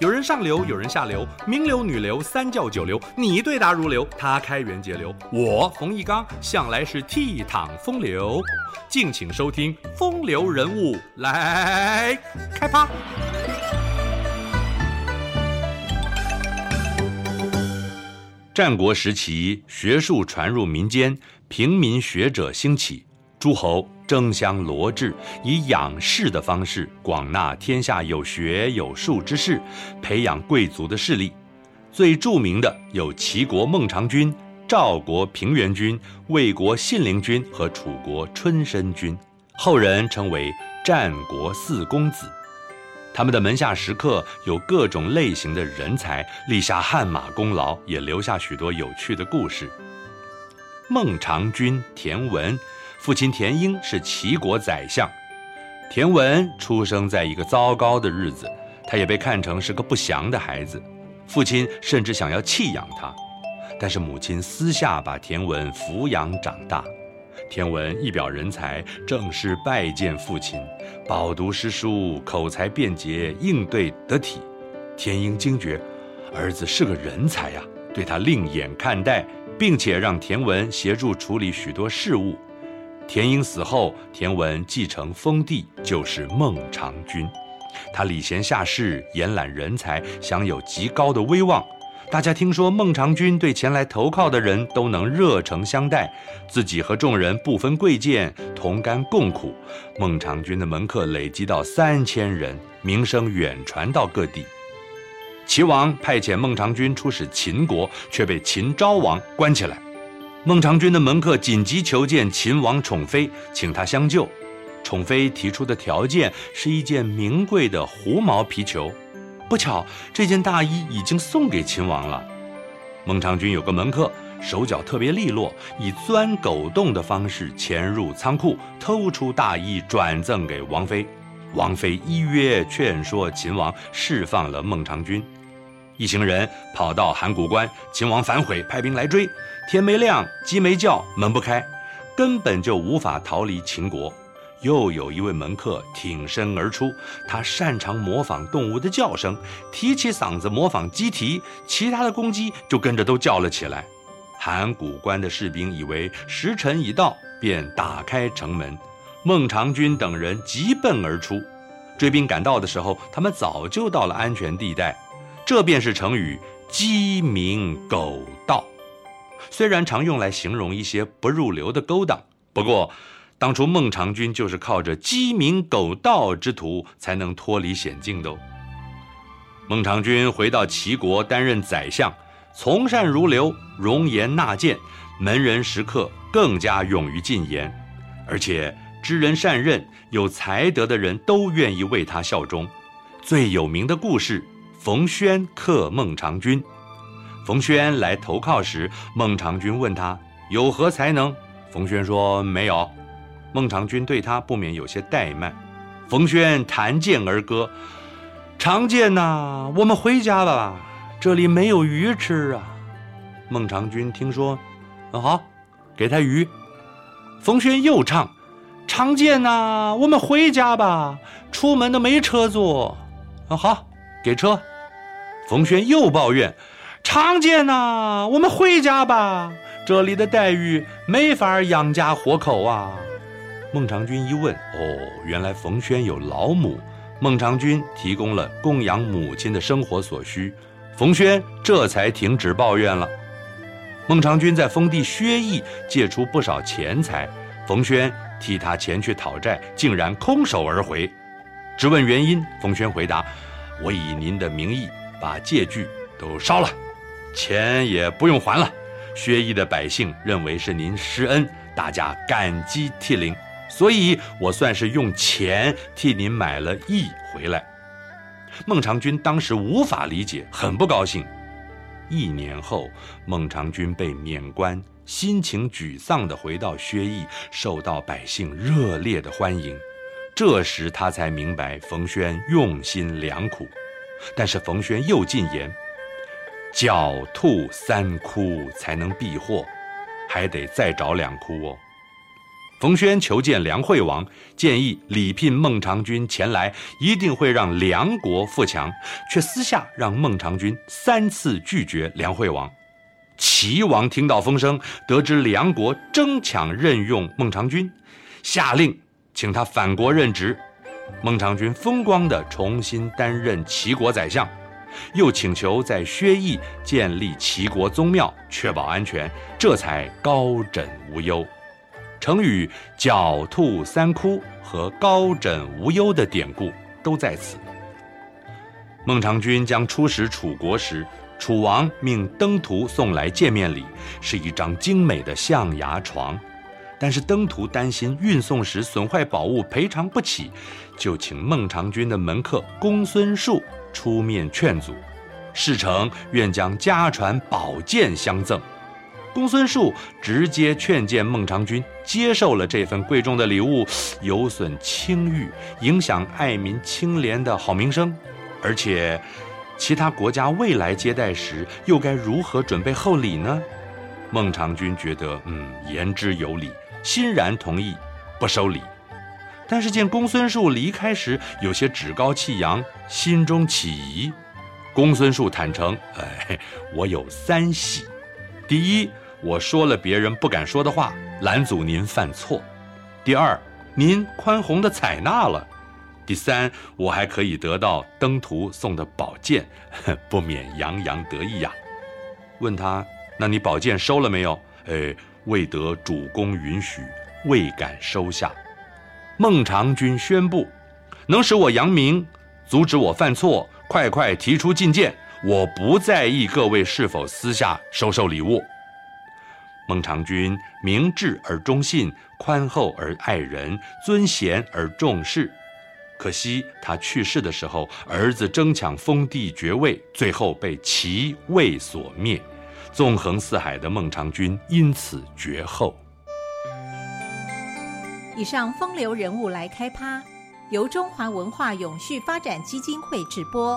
有人上流，有人下流，名流、女流、三教九流，你对答如流，他开源节流，我冯一刚向来是倜傥风流。敬请收听《风流人物》来开趴。战国时期，学术传入民间，平民学者兴起，诸侯争相罗致，以养士的方式广纳天下有学有术之士，培养贵族的势力。最著名的有齐国孟尝君、赵国平原君、魏国信陵君和楚国春申君，后人称为战国四公子。他们的门下食客有各种类型的人才，立下汗马功劳，也留下许多有趣的故事。孟尝君田文。父亲田英是齐国宰相，田文出生在一个糟糕的日子，他也被看成是个不祥的孩子，父亲甚至想要弃养他，但是母亲私下把田文抚养长大。田文一表人才，正式拜见父亲，饱读诗书，口才便捷，应对得体。田英惊觉，儿子是个人才呀，对他另眼看待，并且让田文协助处理许多事务。田婴死后，田文继承封地，就是孟尝君。他礼贤下士，延揽人才，享有极高的威望。大家听说孟尝君对前来投靠的人都能热诚相待，自己和众人不分贵贱，同甘共苦。孟尝君的门客累积到三千人，名声远传到各地。齐王派遣孟尝君出使秦国，却被秦昭王关起来。孟尝君的门客紧急求见秦王宠妃，请他相救。宠妃提出的条件是一件名贵的狐毛皮裘，不巧这件大衣已经送给秦王了。孟尝君有个门客，手脚特别利落，以钻狗洞的方式潜入仓库，偷出大衣转赠给王妃。王妃依约劝说秦王释放了孟尝君。一行人跑到函谷关，秦王反悔，派兵来追。天没亮，鸡没叫，门不开，根本就无法逃离秦国。又有一位门客挺身而出，他擅长模仿动物的叫声，提起嗓子模仿鸡啼，其他的公鸡就跟着都叫了起来。函谷关的士兵以为时辰已到，便打开城门。孟尝君等人急奔而出，追兵赶到的时候，他们早就到了安全地带。这便是成语“鸡鸣狗盗”，虽然常用来形容一些不入流的勾当，不过当初孟尝君就是靠着“鸡鸣狗盗”之徒才能脱离险境的哦。孟尝君回到齐国担任宰相，从善如流，容颜纳谏，门人食客更加勇于进言，而且知人善任、有才德的人都愿意为他效忠。最有名的故事。冯轩克孟尝君，冯轩来投靠时，孟尝君问他有何才能，冯轩说没有。孟尝君对他不免有些怠慢。冯轩弹剑而歌：“长剑呐，我们回家吧，这里没有鱼吃啊。”孟尝君听说，嗯，好，给他鱼。冯轩又唱：“长剑呐，我们回家吧，出门都没车坐。”嗯，好，给车。冯轩又抱怨：“长剑呐，我们回家吧，这里的待遇没法养家活口啊。”孟尝君一问：“哦，原来冯轩有老母，孟尝君提供了供养母亲的生活所需，冯轩这才停止抱怨了。”孟尝君在封地薛邑借出不少钱财，冯轩替他前去讨债，竟然空手而回。质问原因，冯轩回答：“我以您的名义。”把借据都烧了，钱也不用还了。薛邑的百姓认为是您施恩，大家感激涕零，所以我算是用钱替您买了义回来。孟尝君当时无法理解，很不高兴。一年后，孟尝君被免官，心情沮丧地回到薛邑，受到百姓热烈的欢迎。这时他才明白冯諼用心良苦。但是冯諼又进言：“狡兔三窟才能避祸，还得再找两窟哦。”冯諼求见梁惠王，建议礼聘孟尝君前来，一定会让梁国富强，却私下让孟尝君三次拒绝梁惠王。齐王听到风声，得知梁国争抢任用孟尝君，下令请他返国任职。孟尝君风光地重新担任齐国宰相，又请求在薛邑建立齐国宗庙，确保安全，这才高枕无忧。成语“狡兔三窟”和“高枕无忧”的典故都在此。孟尝君将出使楚国时，楚王命登徒送来见面礼，是一张精美的象牙床。但是登徒担心运送时损坏宝物赔偿不起，就请孟尝君的门客公孙述出面劝阻。事成愿将家传宝剑相赠。公孙述直接劝谏孟尝君接受了这份贵重的礼物，有损清誉，影响爱民清廉的好名声，而且其他国家未来接待时又该如何准备厚礼呢？孟尝君觉得，嗯，言之有理，欣然同意不收礼。但是见公孙述离开时有些趾高气扬，心中起疑。公孙述坦诚，哎，我有三喜，第一。我说了别人不敢说的话，拦阻您犯错。第二，您宽宏的采纳了。第三，我还可以得到登徒送的宝剑，不免洋洋得意呀。问他，那你宝剑收了没有？哎，未得主公允许，未敢收下。孟尝君宣布，能使我扬名，阻止我犯错，快快提出进谏，我不在意各位是否私下收受礼物。孟尝君明智而忠信，宽厚而爱人，尊贤而重士。可惜他去世的时候，儿子争抢封地爵位，最后被齐魏所灭。纵横四海的孟尝君因此绝后。以上风流人物来开趴，由中华文化永续发展基金会直播。